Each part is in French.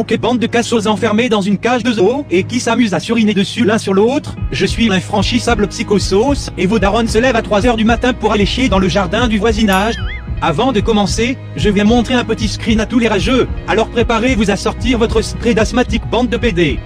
Ok bande de cassos enfermés dans une cage de zoo, et qui s'amusent à suriner dessus l'un sur l'autre, je suis l'infranchissable psychosauce, et vos darons se lèvent à 3h du matin pour aller chier dans le jardin du voisinage. Avant de commencer, je vais montrer un petit screen à tous les rageux, alors préparez-vous à sortir votre spray d'asthmatique bande de PD.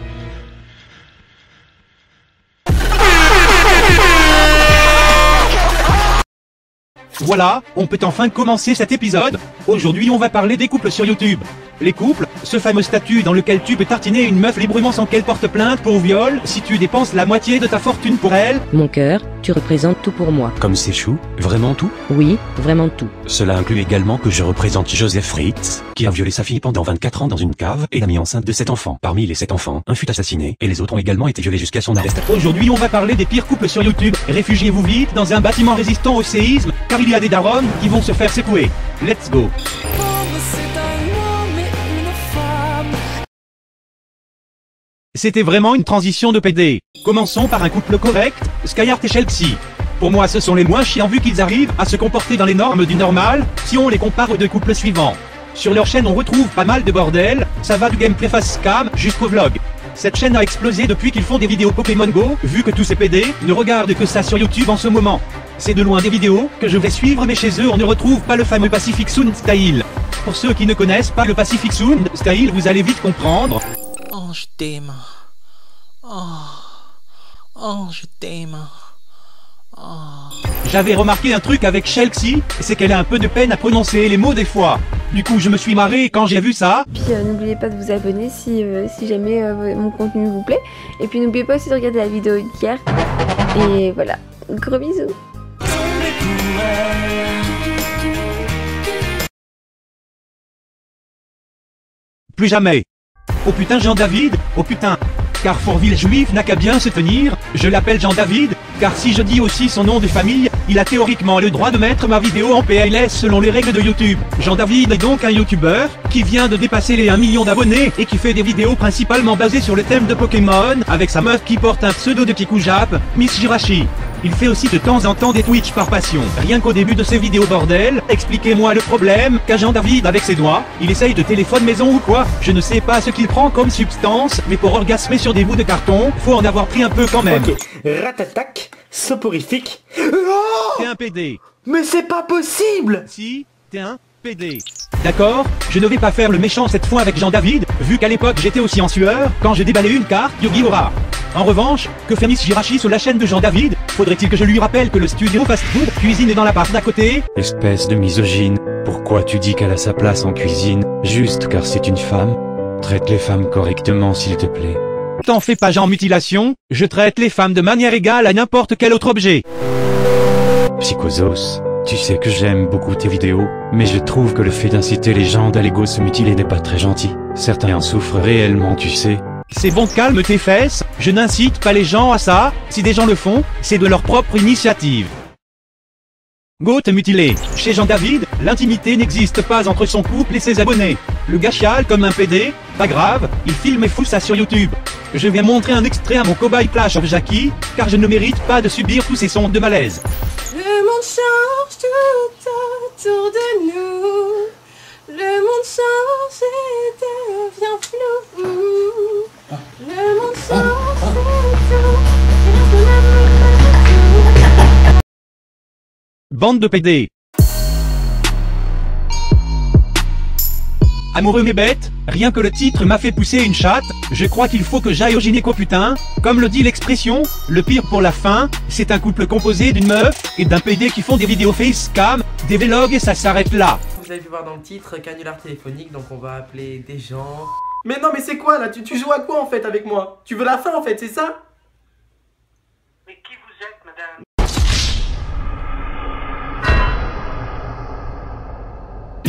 Voilà, on peut enfin commencer cet épisode. Aujourd'hui on va parler des couples sur YouTube. Les couples, ce fameux statut dans lequel tu peux tartiner une meuf librement sans qu'elle porte plainte pour viol si tu dépenses la moitié de ta fortune pour elle. Mon cœur, tu représentes tout pour moi. Comme c'est chou, vraiment tout? Oui, vraiment tout. Cela inclut également que je représente Joseph Fritz, qui a violé sa fille pendant 24 ans dans une cave et l'a mis enceinte de 7 enfants. Parmi les 7 enfants, un fut assassiné et les autres ont également été violés jusqu'à son arrestation. Aujourd'hui on va parler des pires couples sur YouTube. Réfugiez-vous vite dans un bâtiment résistant au séisme, car il y a des darons qui vont se faire secouer. Let's go C'était vraiment une transition de PD. Commençons par un couple correct, Skyheart et Chelsea. Pour moi, ce sont les moins chiants vu qu'ils arrivent à se comporter dans les normes du normal, si on les compare aux deux couples suivants. Sur leur chaîne, on retrouve pas mal de bordel, ça va du gameplay face cam jusqu'au vlog. Cette chaîne a explosé depuis qu'ils font des vidéos Pokémon Go, vu que tous ces PD ne regardent que ça sur YouTube en ce moment. C'est de loin des vidéos que je vais suivre mais chez eux on ne retrouve pas le fameux Pacific Sound Style. Pour ceux qui ne connaissent pas le Pacific Sound Style, vous allez vite comprendre. Oh, je t'aime. Oh, oh, je t'aime. J'avais remarqué un truc avec Chelsea, c'est qu'elle a un peu de peine à prononcer les mots des fois. Du coup, je me suis marré quand j'ai vu ça. Puis euh, n'oubliez pas de vous abonner si, euh, si jamais euh, mon contenu vous plaît. Et puis n'oubliez pas aussi de regarder la vidéo d'hier. Et voilà, gros bisous. Plus jamais. Oh putain Jean-David, oh putain. Carrefourville juif n'a qu'à bien se tenir, je l'appelle Jean-David, car si je dis aussi son nom de famille, il a théoriquement le droit de mettre ma vidéo en PLS selon les règles de YouTube. Jean-David est donc un YouTuber, qui vient de dépasser les 1 million d'abonnés, et qui fait des vidéos principalement basées sur le thème de Pokémon, avec sa meuf qui porte un pseudo de Kikujap, Miss Jirachi. Il fait aussi de temps en temps des Twitch par passion. Rien qu'au début de ses vidéos bordel, expliquez-moi le problème, qu'a Jean David avec ses doigts, il essaye de téléphone maison ou quoi? Je ne sais pas ce qu'il prend comme substance, mais pour orgasmer sur des bouts de carton, faut en avoir pris un peu quand même. Ok, ratatac, soporifique. Oh T'es un PD. Mais c'est pas possible Si, t'es un PD. D'accord, je ne vais pas faire le méchant cette fois avec Jean-David, vu qu'à l'époque j'étais aussi en sueur, quand j'ai déballé une carte Yogi Aura. En revanche, que fait Miss Jirachi sur la chaîne de Jean-David Faudrait-il que je lui rappelle que le studio fast food cuisine est dans l'appart d'à côté? Espèce de misogyne, pourquoi tu dis qu'elle a sa place en cuisine, juste car c'est une femme? Traite les femmes correctement s'il te plaît. T'en fais pas Jean Mutilation, je traite les femmes de manière égale à n'importe quel autre objet. Psychosos, tu sais que j'aime beaucoup tes vidéos, mais je trouve que le fait d'inciter les gens d'aller go se mutiler n'est pas très gentil. Certains en souffrent réellement tu sais. C'est bon calme tes fesses, je n'incite pas les gens à ça, si des gens le font, c'est de leur propre initiative. Go te mutiler. Chez Jean-David, l'intimité n'existe pas entre son couple et ses abonnés. Le gars comme un PD, pas grave, il filme et fout ça sur YouTube. Je viens montrer un extrait à mon cobaye Clash of Jackie, car je ne mérite pas de subir tous ces sons de malaise. Bande de PD. Amoureux mais bête, rien que le titre m'a fait pousser une chatte, je crois qu'il faut que j'aille au gynéco putain, comme le dit l'expression, le pire pour la fin, c'est un couple composé d'une meuf et d'un PD qui font des vidéos facecam, des vlogs et ça s'arrête là. Vous avez pu voir dans le titre, canular téléphonique, donc on va appeler des gens. Mais non, mais c'est quoi là tu, tu joues à quoi en fait avec moi? Tu veux la fin en fait, c'est ça?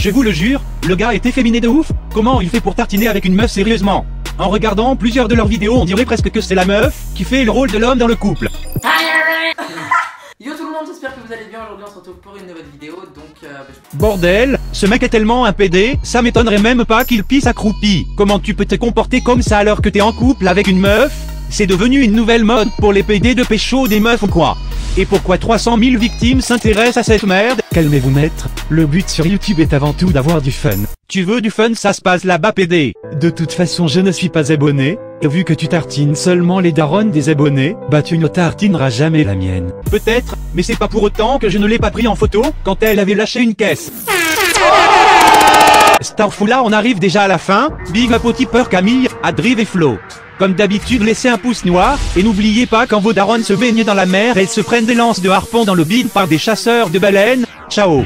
Je vous le jure, le gars est efféminé de ouf, comment il fait pour tartiner avec une meuf sérieusement? En regardant plusieurs de leurs vidéos, on dirait presque que c'est la meuf qui fait le rôle de l'homme dans le couple. Yo tout le monde, j'espère que vous allez bien. Aujourd'hui, on se retrouve pour une nouvelle vidéo. Donc, euh, bah, Bordel, ce mec est tellement un PD, ça m'étonnerait même pas qu'il pisse accroupi. Comment tu peux te comporter comme ça alors que t'es en couple avec une meuf C'est devenu une nouvelle mode pour les PD de pécho des meufs ou quoi Et pourquoi 300 000 victimes s'intéressent à cette merde? Calmez-vous maître, le but sur YouTube est avant tout d'avoir du fun. Tu veux du fun ça se passe là-bas PD De toute façon je ne suis pas abonné, et vu que tu tartines seulement les darons des abonnés, bah tu ne tartineras jamais la mienne. Peut-être, mais c'est pas pour autant que je ne l'ai pas pris en photo quand elle avait lâché une caisse. Starfoula on arrive déjà à la fin, big up au tipeur Camille, à Drive et Flo. Comme d'habitude laissez un pouce noir, et n'oubliez pas quand vos darons se baignent dans la mer elles se prennent des lances de harpon dans le bide par des chasseurs de baleines, ciao